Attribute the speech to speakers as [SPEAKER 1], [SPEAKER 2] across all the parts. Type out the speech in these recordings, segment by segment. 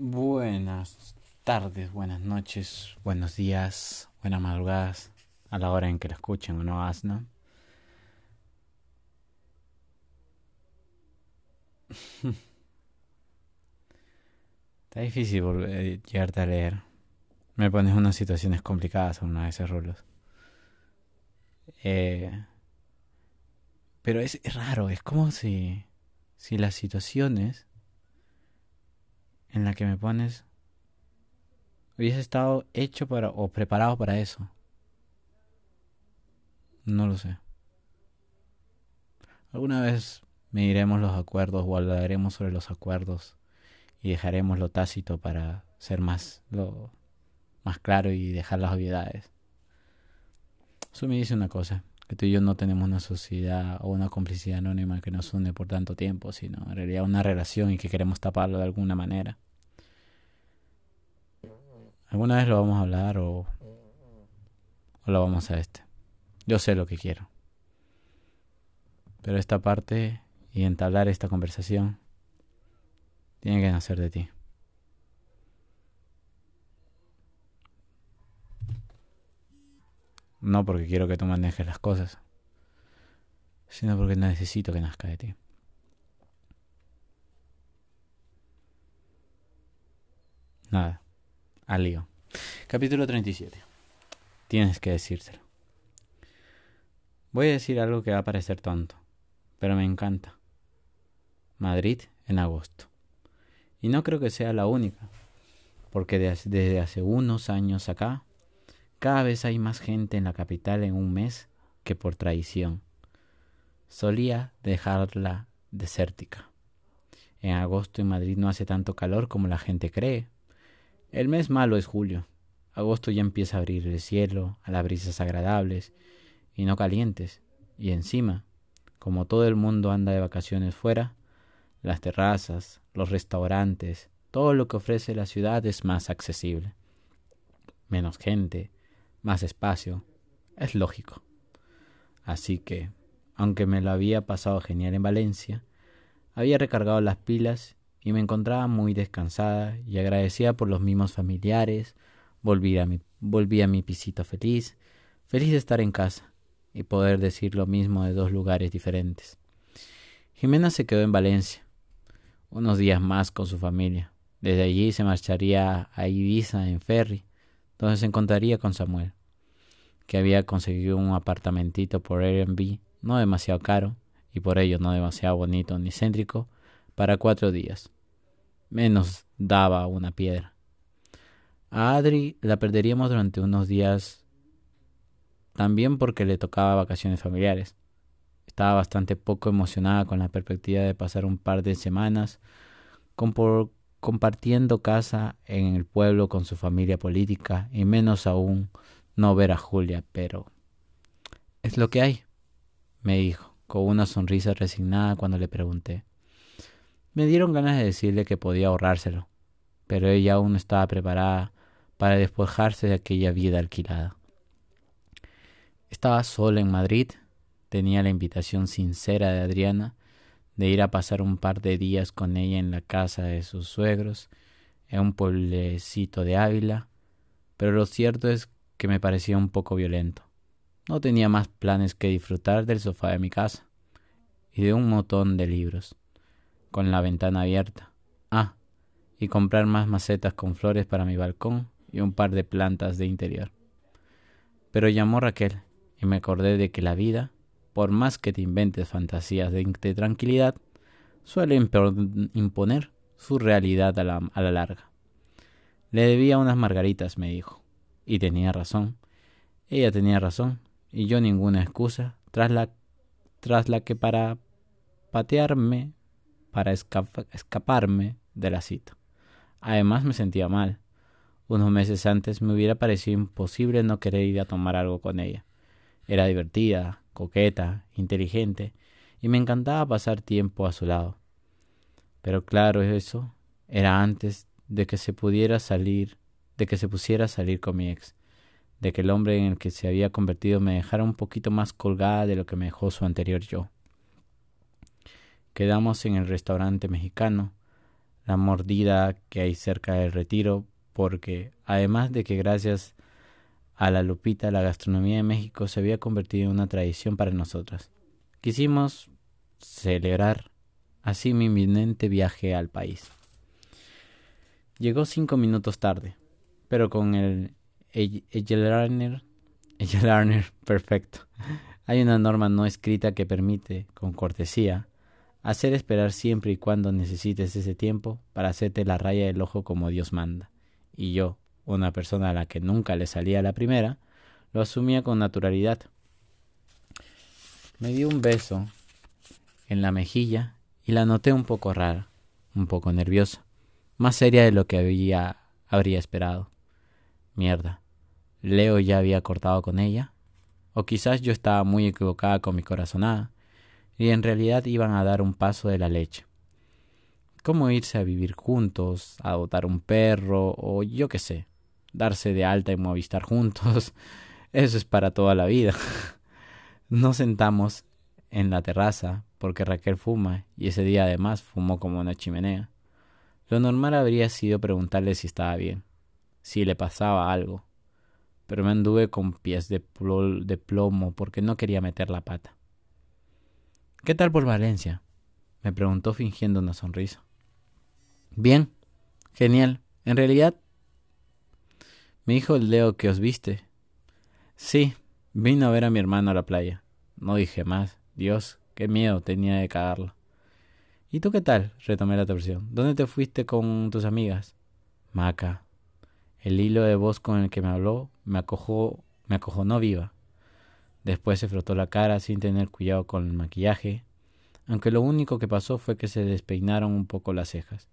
[SPEAKER 1] Buenas tardes, buenas noches, buenos días, buenas madrugadas, a la hora en que la escuchen o no asno. Está difícil volver, llegarte a leer. Me pones unas situaciones complicadas a una de esos rolos. Eh, pero es, es raro, es como si, si las situaciones en las que me pones hubiese estado hecho para o preparado para eso. No lo sé. Alguna vez mediremos los acuerdos o hablaremos sobre los acuerdos y dejaremos lo tácito para ser más lo más claro y dejar las obviedades. Eso me dice una cosa, que tú y yo no tenemos una sociedad o una complicidad anónima que nos une por tanto tiempo, sino en realidad una relación y que queremos taparlo de alguna manera. ¿Alguna vez lo vamos a hablar o, o lo vamos a este? Yo sé lo que quiero. Pero esta parte y entablar esta conversación tiene que nacer de ti. No porque quiero que tú manejes las cosas, sino porque necesito que nazca de ti. Nada, al lío. Capítulo 37. Tienes que decírselo. Voy a decir algo que va a parecer tonto, pero me encanta. Madrid en agosto. Y no creo que sea la única, porque desde hace unos años acá cada vez hay más gente en la capital en un mes que por traición. Solía dejarla desértica. En agosto en Madrid no hace tanto calor como la gente cree. El mes malo es julio. Agosto ya empieza a abrir el cielo a las brisas agradables y no calientes. Y encima, como todo el mundo anda de vacaciones fuera, las terrazas, los restaurantes, todo lo que ofrece la ciudad es más accesible. Menos gente, más espacio, es lógico. Así que, aunque me lo había pasado genial en Valencia, había recargado las pilas y me encontraba muy descansada y agradecida por los mismos familiares, volví a mi, volví a mi pisito feliz, feliz de estar en casa y poder decir lo mismo de dos lugares diferentes. Jimena se quedó en Valencia, unos días más con su familia. Desde allí se marcharía a Ibiza en ferry, donde se encontraría con Samuel, que había conseguido un apartamentito por Airbnb, no demasiado caro y por ello no demasiado bonito ni céntrico, para cuatro días. Menos daba una piedra. A Adri la perderíamos durante unos días también porque le tocaba vacaciones familiares. Estaba bastante poco emocionada con la perspectiva de pasar un par de semanas con por compartiendo casa en el pueblo con su familia política y menos aún no ver a Julia, pero es lo que hay, me dijo, con una sonrisa resignada cuando le pregunté. Me dieron ganas de decirle que podía ahorrárselo, pero ella aún no estaba preparada para despojarse de aquella vida alquilada. Estaba sola en Madrid, tenía la invitación sincera de Adriana de ir a pasar un par de días con ella en la casa de sus suegros, en un pueblecito de Ávila, pero lo cierto es que me parecía un poco violento. No tenía más planes que disfrutar del sofá de mi casa y de un montón de libros, con la ventana abierta. Ah, y comprar más macetas con flores para mi balcón y un par de plantas de interior. Pero llamó Raquel y me acordé de que la vida por más que te inventes fantasías de, tranquilidad, suele imponer su realidad a la, a la larga. Le debía unas margaritas, me dijo. Y tenía razón. Ella tenía razón, y yo ninguna excusa, tras la, tras la que para patearme, para escaparme de la cita. Además me sentía mal. Unos meses antes me hubiera parecido imposible no querer ir a tomar algo con ella. Era divertida, coqueta, inteligente, y me encantaba pasar tiempo a su lado. Pero claro, eso era antes de que se pudiera salir, de que se pusiera a salir con mi ex, de que el hombre en el que se había convertido me dejara un poquito más colgada de lo que me dejó su anterior yo. Quedamos en el restaurante mexicano, la mordida que hay cerca del retiro, porque además de que gracias a la lupita la gastronomía de México se había convertido en una tradición para nosotras. Quisimos celebrar así mi inminente viaje al país. Llegó cinco minutos tarde, pero con el Egelarner perfecto. Hay una norma no escrita que permite, con cortesía, hacer esperar siempre y cuando necesites ese tiempo para hacerte la raya del ojo como Dios manda. Y yo, una persona a la que nunca le salía la primera, lo asumía con naturalidad. Me dio un beso en la mejilla y la noté un poco rara, un poco nerviosa, más seria de lo que había, habría esperado. Mierda. ¿Leo ya había cortado con ella? O quizás yo estaba muy equivocada con mi corazonada, y en realidad iban a dar un paso de la leche. ¿Cómo irse a vivir juntos, adoptar un perro, o yo qué sé, darse de alta y Movistar juntos? Eso es para toda la vida. Nos sentamos en la terraza porque Raquel fuma y ese día además fumó como una chimenea. Lo normal habría sido preguntarle si estaba bien, si le pasaba algo, pero me anduve con pies de, de plomo porque no quería meter la pata. ¿Qué tal por Valencia? me preguntó fingiendo una sonrisa. Bien, genial. En realidad, me dijo el Leo que os viste. Sí, vino a ver a mi hermano a la playa. No dije más. Dios, qué miedo tenía de cagarlo. ¿Y tú qué tal? retomé la torsión. ¿Dónde te fuiste con tus amigas? Maca. El hilo de voz con el que me habló me acojó, me acojonó viva. Después se frotó la cara sin tener cuidado con el maquillaje, aunque lo único que pasó fue que se despeinaron un poco las cejas.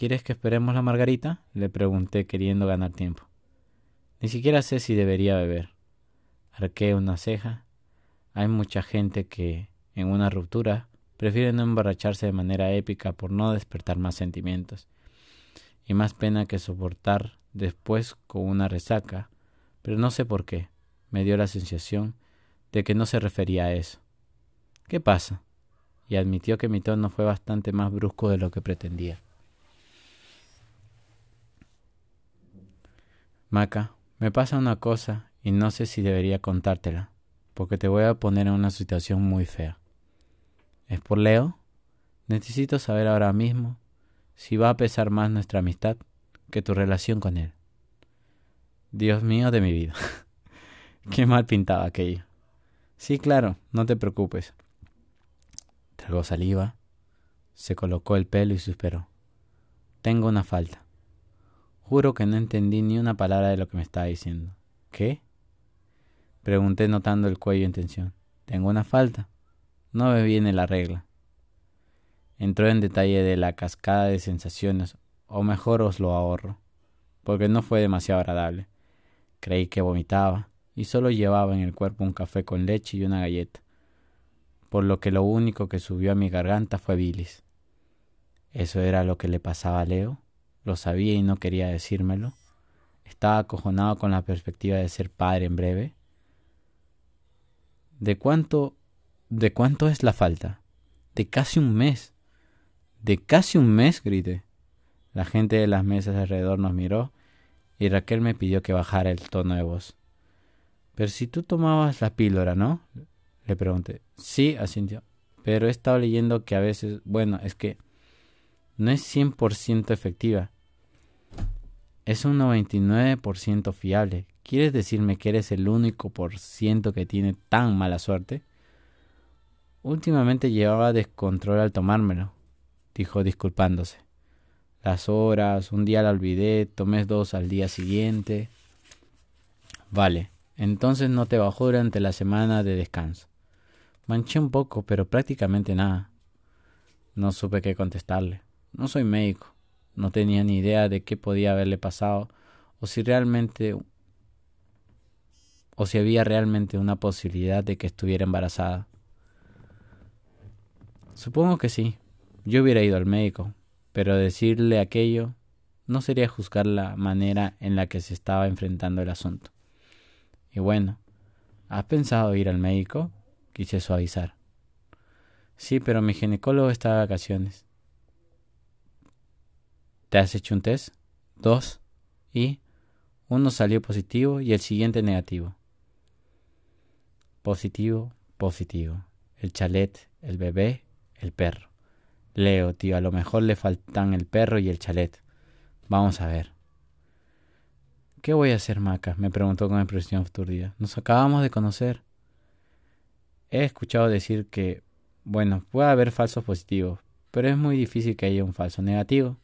[SPEAKER 1] ¿Quieres que esperemos la margarita? le pregunté queriendo ganar tiempo. Ni siquiera sé si debería beber. Arqué una ceja. Hay mucha gente que, en una ruptura, prefiere no emborracharse de manera épica por no despertar más sentimientos, y más pena que soportar después con una resaca, pero no sé por qué, me dio la sensación de que no se refería a eso. ¿Qué pasa? Y admitió que mi tono fue bastante más brusco de lo que pretendía. Maca, me pasa una cosa y no sé si debería contártela, porque te voy a poner en una situación muy fea. ¿Es por Leo? Necesito saber ahora mismo si va a pesar más nuestra amistad que tu relación con él. Dios mío de mi vida. Qué mal pintaba aquello. Sí, claro, no te preocupes. Tragó saliva, se colocó el pelo y suspiró. Tengo una falta. Juro que no entendí ni una palabra de lo que me estaba diciendo. ¿Qué? Pregunté notando el cuello en tensión. Tengo una falta. No me viene la regla. Entró en detalle de la cascada de sensaciones, o mejor os lo ahorro, porque no fue demasiado agradable. Creí que vomitaba, y solo llevaba en el cuerpo un café con leche y una galleta, por lo que lo único que subió a mi garganta fue bilis. ¿Eso era lo que le pasaba a Leo? Lo sabía y no quería decírmelo. Estaba acojonado con la perspectiva de ser padre en breve. ¿De cuánto ¿De cuánto es la falta? De casi un mes. De casi un mes, grité. La gente de las mesas alrededor nos miró y Raquel me pidió que bajara el tono de voz. Pero si tú tomabas la píldora, ¿no? Le pregunté. Sí, asintió. Pero he estado leyendo que a veces, bueno, es que no es 100% efectiva. Es un 99% fiable. ¿Quieres decirme que eres el único por ciento que tiene tan mala suerte? Últimamente llevaba descontrol al tomármelo, dijo disculpándose. Las horas, un día la olvidé, tomé dos al día siguiente. Vale, entonces no te bajó durante la semana de descanso. Manché un poco, pero prácticamente nada. No supe qué contestarle. No soy médico. No tenía ni idea de qué podía haberle pasado o si realmente o si había realmente una posibilidad de que estuviera embarazada. Supongo que sí. Yo hubiera ido al médico, pero decirle aquello no sería juzgar la manera en la que se estaba enfrentando el asunto. Y bueno, ¿has pensado ir al médico? Quise suavizar. Sí, pero mi ginecólogo está de vacaciones. ¿Te has hecho un test? Dos. Y uno salió positivo y el siguiente negativo. Positivo, positivo. El chalet, el bebé, el perro. Leo, tío, a lo mejor le faltan el perro y el chalet. Vamos a ver. ¿Qué voy a hacer, Maca? me preguntó con expresión futurdía. Nos acabamos de conocer. He escuchado decir que, bueno, puede haber falsos positivos, pero es muy difícil que haya un falso negativo.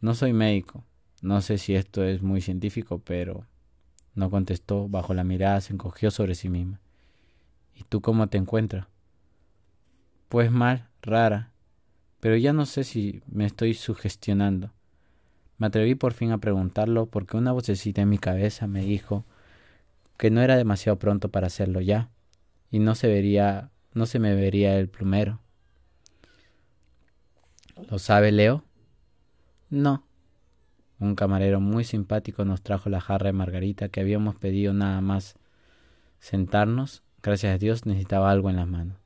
[SPEAKER 1] No soy médico. No sé si esto es muy científico, pero no contestó. Bajo la mirada se encogió sobre sí misma. ¿Y tú cómo te encuentras? Pues mal, rara, pero ya no sé si me estoy sugestionando. Me atreví por fin a preguntarlo porque una vocecita en mi cabeza me dijo que no era demasiado pronto para hacerlo ya, y no se vería, no se me vería el plumero. ¿Lo sabe Leo? No. Un camarero muy simpático nos trajo la jarra de margarita que habíamos pedido nada más sentarnos. Gracias a Dios necesitaba algo en las manos.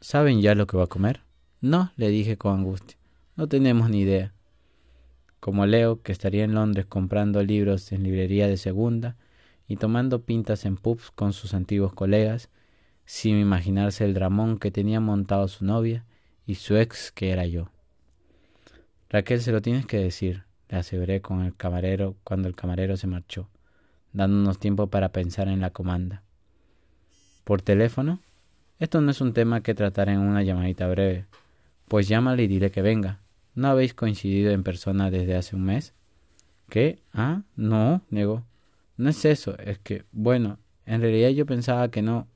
[SPEAKER 1] ¿Saben ya lo que va a comer? No, le dije con angustia. No tenemos ni idea. Como Leo, que estaría en Londres comprando libros en librería de segunda y tomando pintas en pubs con sus antiguos colegas, sin imaginarse el dramón que tenía montado su novia y su ex que era yo. Raquel, se lo tienes que decir, le aseguré con el camarero cuando el camarero se marchó, dándonos tiempo para pensar en la comanda. ¿Por teléfono? Esto no es un tema que tratar en una llamadita breve. Pues llámale y dile que venga. ¿No habéis coincidido en persona desde hace un mes? ¿Qué? Ah, no, negó. No es eso, es que, bueno, en realidad yo pensaba que no,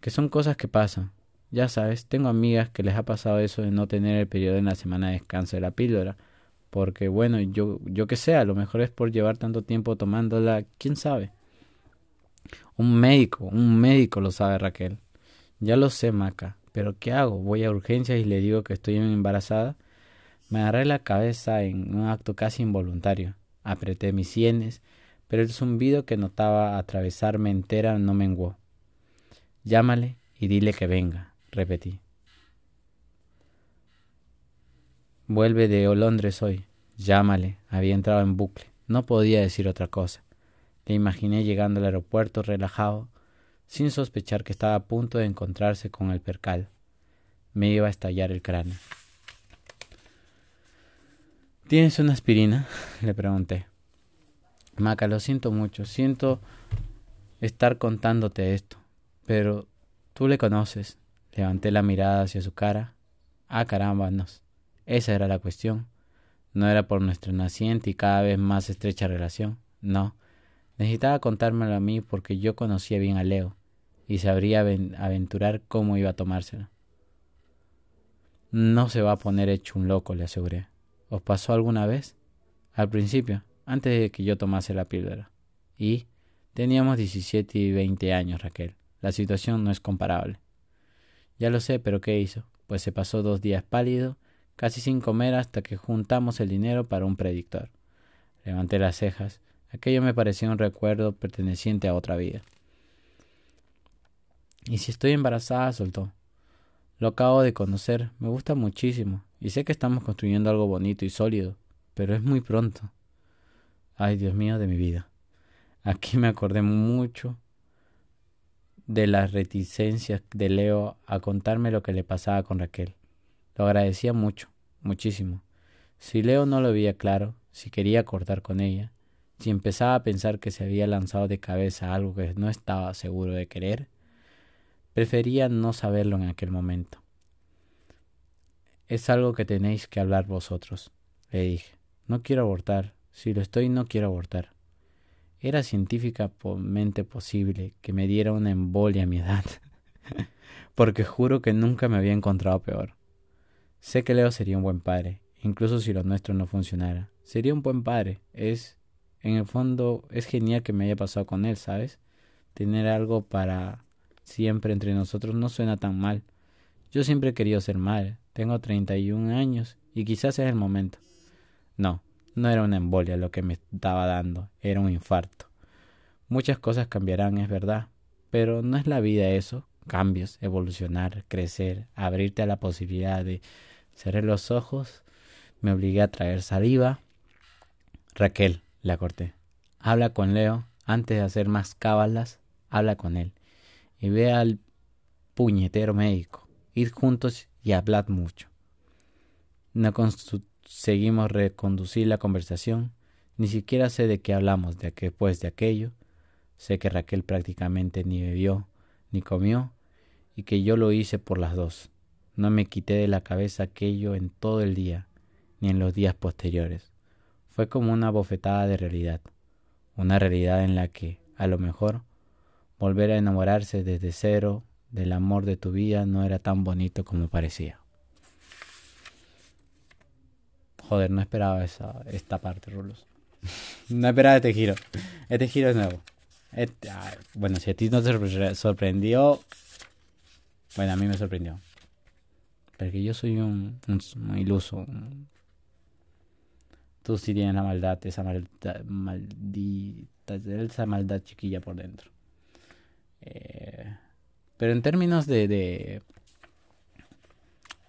[SPEAKER 1] que son cosas que pasan. Ya sabes, tengo amigas que les ha pasado eso de no tener el periodo en la semana de descanso de la píldora, porque bueno, yo, yo que sé, a lo mejor es por llevar tanto tiempo tomándola, quién sabe. Un médico, un médico lo sabe Raquel. Ya lo sé, Maca, pero ¿qué hago? Voy a urgencias y le digo que estoy embarazada. Me agarré la cabeza en un acto casi involuntario. Apreté mis sienes, pero el zumbido que notaba atravesarme entera no menguó. Llámale y dile que venga, repetí. Vuelve de Londres hoy. Llámale. Había entrado en bucle. No podía decir otra cosa. Le imaginé llegando al aeropuerto relajado, sin sospechar que estaba a punto de encontrarse con el percal. Me iba a estallar el cráneo. ¿Tienes una aspirina? le pregunté. Maca, lo siento mucho. Siento estar contándote esto. Pero tú le conoces. Levanté la mirada hacia su cara. Ah, Esa era la cuestión. No era por nuestra naciente y cada vez más estrecha relación. No. Necesitaba contármelo a mí porque yo conocía bien a Leo y sabría aventurar cómo iba a tomárselo. No se va a poner hecho un loco, le aseguré. ¿Os pasó alguna vez? Al principio, antes de que yo tomase la píldora. Y teníamos 17 y 20 años, Raquel. La situación no es comparable. Ya lo sé, pero ¿qué hizo? Pues se pasó dos días pálido, casi sin comer hasta que juntamos el dinero para un predictor. Levanté las cejas. Aquello me parecía un recuerdo perteneciente a otra vida. Y si estoy embarazada, soltó. Lo acabo de conocer, me gusta muchísimo, y sé que estamos construyendo algo bonito y sólido, pero es muy pronto. Ay, Dios mío de mi vida. Aquí me acordé mucho de las reticencias de Leo a contarme lo que le pasaba con Raquel. Lo agradecía mucho, muchísimo. Si Leo no lo veía claro, si quería cortar con ella, si empezaba a pensar que se había lanzado de cabeza algo que no estaba seguro de querer, Prefería no saberlo en aquel momento. Es algo que tenéis que hablar vosotros, le dije. No quiero abortar. Si lo estoy, no quiero abortar. Era científicamente posible que me diera una embolia a mi edad, porque juro que nunca me había encontrado peor. Sé que Leo sería un buen padre, incluso si lo nuestro no funcionara. Sería un buen padre. Es, en el fondo, es genial que me haya pasado con él, ¿sabes? Tener algo para siempre entre nosotros no suena tan mal. Yo siempre he querido ser madre. Tengo 31 años y quizás es el momento. No, no era una embolia lo que me estaba dando, era un infarto. Muchas cosas cambiarán, es verdad, pero no es la vida eso. Cambios, evolucionar, crecer, abrirte a la posibilidad de Cerré los ojos, me obligué a traer saliva. Raquel, la corté. Habla con Leo antes de hacer más cábalas. Habla con él. Y ve al puñetero médico. Id juntos y hablad mucho. No conseguimos reconducir la conversación. Ni siquiera sé de qué hablamos de después de aquello. Sé que Raquel prácticamente ni bebió ni comió y que yo lo hice por las dos. No me quité de la cabeza aquello en todo el día, ni en los días posteriores. Fue como una bofetada de realidad, una realidad en la que, a lo mejor, volver a enamorarse desde cero del amor de tu vida no era tan bonito como parecía. Joder, no esperaba esa, esta parte, Rulos. no esperaba este giro. Este giro es nuevo. Este, bueno, si a ti no te sorprendió, bueno, a mí me sorprendió. Porque yo soy un, iluso. Tú sí tienes la maldad, esa maldad, maldita, esa maldad chiquilla por dentro. Eh, pero en términos de,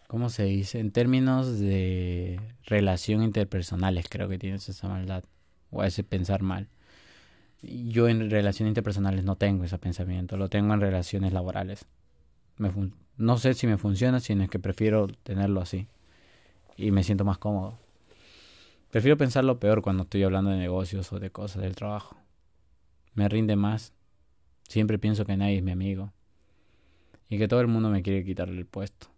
[SPEAKER 1] ¿Cómo se dice? En términos de relación interpersonales, creo que tienes esa maldad. O ese pensar mal. Yo en relaciones interpersonales no tengo ese pensamiento, lo tengo en relaciones laborales. no sé si me funciona, sino es que prefiero tenerlo así. Y me siento más cómodo. Prefiero pensar lo peor cuando estoy hablando de negocios o de cosas del trabajo. Me rinde más. Siempre pienso que nadie es mi amigo. Y que todo el mundo me quiere quitarle el puesto.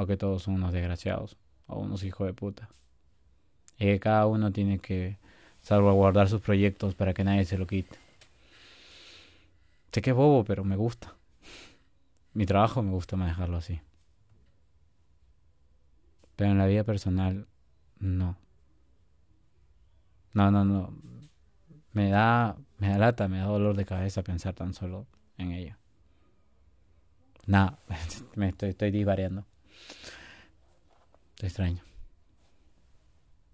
[SPEAKER 1] O que todos son unos desgraciados. O unos hijos de puta. Y que cada uno tiene que salvaguardar sus proyectos para que nadie se lo quite. Sé que es bobo, pero me gusta. Mi trabajo me gusta manejarlo así. Pero en la vida personal, no. No, no, no. Me da, me da lata, me da dolor de cabeza pensar tan solo en ello. Nada, me estoy, estoy disvariando. Te extraño.